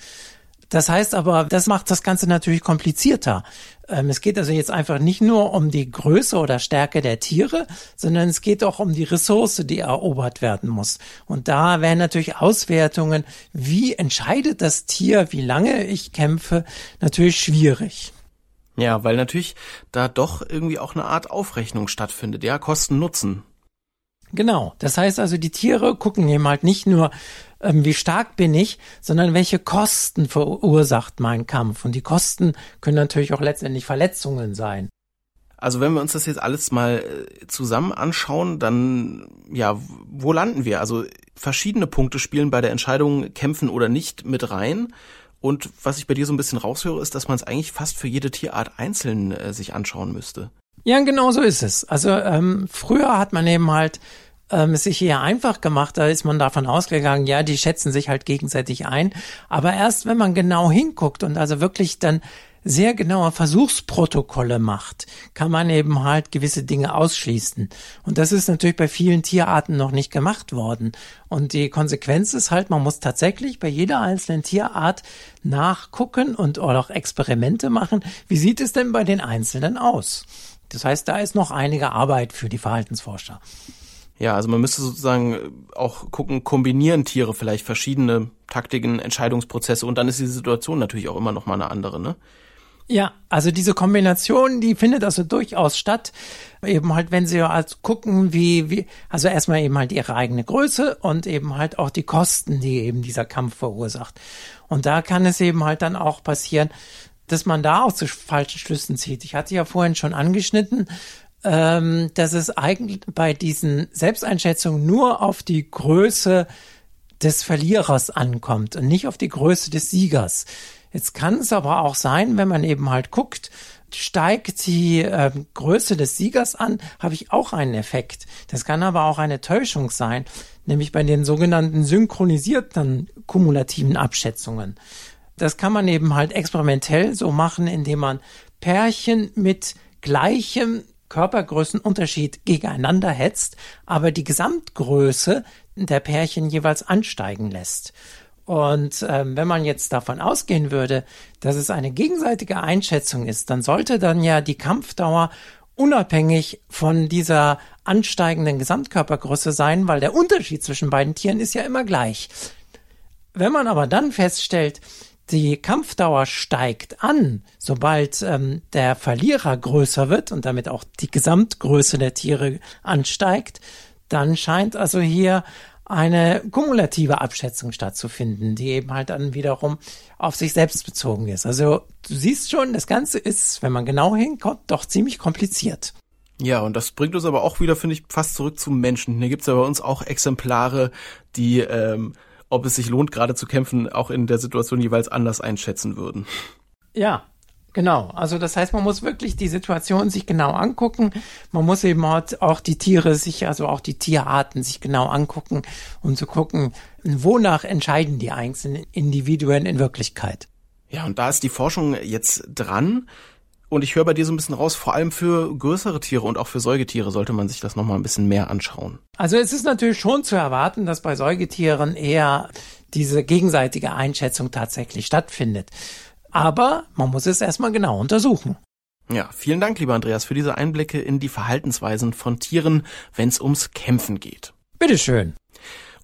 [SPEAKER 4] Das heißt aber, das macht das Ganze natürlich komplizierter. Ähm, es geht also jetzt einfach nicht nur um die Größe oder Stärke der Tiere, sondern es geht auch um die Ressource, die erobert werden muss. Und da wären natürlich Auswertungen, wie entscheidet das Tier, wie lange ich kämpfe, natürlich schwierig.
[SPEAKER 1] Ja, weil natürlich da doch irgendwie auch eine Art Aufrechnung stattfindet, ja, Kosten Nutzen.
[SPEAKER 4] Genau. Das heißt also, die Tiere gucken eben halt nicht nur, ähm, wie stark bin ich, sondern welche Kosten verursacht mein Kampf. Und die Kosten können natürlich auch letztendlich Verletzungen sein.
[SPEAKER 1] Also wenn wir uns das jetzt alles mal äh, zusammen anschauen, dann ja, wo landen wir? Also verschiedene Punkte spielen bei der Entscheidung kämpfen oder nicht mit rein. Und was ich bei dir so ein bisschen raushöre, ist, dass man es eigentlich fast für jede Tierart einzeln äh, sich anschauen müsste.
[SPEAKER 4] Ja, genau so ist es. Also ähm, früher hat man eben halt ähm, es sich eher einfach gemacht. Da ist man davon ausgegangen, ja, die schätzen sich halt gegenseitig ein. Aber erst wenn man genau hinguckt und also wirklich dann sehr genaue Versuchsprotokolle macht, kann man eben halt gewisse Dinge ausschließen. Und das ist natürlich bei vielen Tierarten noch nicht gemacht worden. Und die Konsequenz ist halt, man muss tatsächlich bei jeder einzelnen Tierart nachgucken und auch Experimente machen. Wie sieht es denn bei den Einzelnen aus? Das heißt, da ist noch einige Arbeit für die Verhaltensforscher.
[SPEAKER 1] Ja, also man müsste sozusagen auch gucken, kombinieren Tiere vielleicht verschiedene Taktiken, Entscheidungsprozesse und dann ist die Situation natürlich auch immer noch mal eine andere, ne?
[SPEAKER 4] Ja, also diese Kombination, die findet also durchaus statt. Eben halt, wenn sie halt gucken, wie, wie, also erstmal eben halt ihre eigene Größe und eben halt auch die Kosten, die eben dieser Kampf verursacht. Und da kann es eben halt dann auch passieren, dass man da auch zu falschen Schlüssen zieht. Ich hatte ja vorhin schon angeschnitten, ähm, dass es eigentlich bei diesen Selbsteinschätzungen nur auf die Größe des Verlierers ankommt und nicht auf die Größe des Siegers. Jetzt kann es aber auch sein, wenn man eben halt guckt, steigt die äh, Größe des Siegers an, habe ich auch einen Effekt. Das kann aber auch eine Täuschung sein, nämlich bei den sogenannten synchronisierten kumulativen Abschätzungen. Das kann man eben halt experimentell so machen, indem man Pärchen mit gleichem Körpergrößenunterschied gegeneinander hetzt, aber die Gesamtgröße der Pärchen jeweils ansteigen lässt. Und ähm, wenn man jetzt davon ausgehen würde, dass es eine gegenseitige Einschätzung ist, dann sollte dann ja die Kampfdauer unabhängig von dieser ansteigenden Gesamtkörpergröße sein, weil der Unterschied zwischen beiden Tieren ist ja immer gleich. Wenn man aber dann feststellt, die Kampfdauer steigt an, sobald ähm, der Verlierer größer wird und damit auch die Gesamtgröße der Tiere ansteigt, dann scheint also hier eine kumulative Abschätzung stattzufinden, die eben halt dann wiederum auf sich selbst bezogen ist. Also du siehst schon, das Ganze ist, wenn man genau hinkommt, doch ziemlich kompliziert.
[SPEAKER 1] Ja, und das bringt uns aber auch wieder, finde ich, fast zurück zum Menschen. Hier gibt's ja bei uns auch Exemplare, die, ähm, ob es sich lohnt, gerade zu kämpfen, auch in der Situation jeweils anders einschätzen würden.
[SPEAKER 4] Ja, Genau, also das heißt, man muss wirklich die Situation sich genau angucken. Man muss eben auch die Tiere sich, also auch die Tierarten sich genau angucken und zu gucken, wonach entscheiden die einzelnen Individuen in Wirklichkeit.
[SPEAKER 1] Ja, und da ist die Forschung jetzt dran. Und ich höre bei dir so ein bisschen raus, vor allem für größere Tiere und auch für Säugetiere sollte man sich das nochmal ein bisschen mehr anschauen.
[SPEAKER 4] Also es ist natürlich schon zu erwarten, dass bei Säugetieren eher diese gegenseitige Einschätzung tatsächlich stattfindet. Aber man muss es erstmal genau untersuchen.
[SPEAKER 1] Ja, vielen Dank, lieber Andreas, für diese Einblicke in die Verhaltensweisen von Tieren, wenn es ums Kämpfen geht.
[SPEAKER 4] Bitteschön.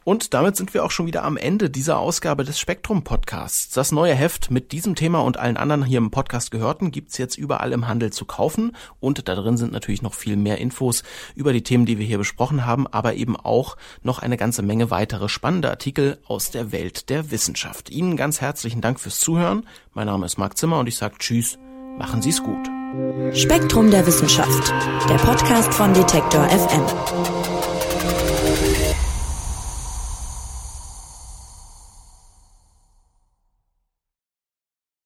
[SPEAKER 1] Und damit sind wir auch schon wieder am Ende dieser Ausgabe des Spektrum Podcasts. Das neue Heft mit diesem Thema und allen anderen hier im Podcast gehörten gibt's jetzt überall im Handel zu kaufen. Und da drin sind natürlich noch viel mehr Infos über die Themen, die wir hier besprochen haben, aber eben auch noch eine ganze Menge weitere spannende Artikel aus der Welt der Wissenschaft. Ihnen ganz herzlichen Dank fürs Zuhören. Mein Name ist Marc Zimmer und ich sage Tschüss, machen Sie's gut.
[SPEAKER 5] Spektrum der Wissenschaft, der Podcast von Detektor FM.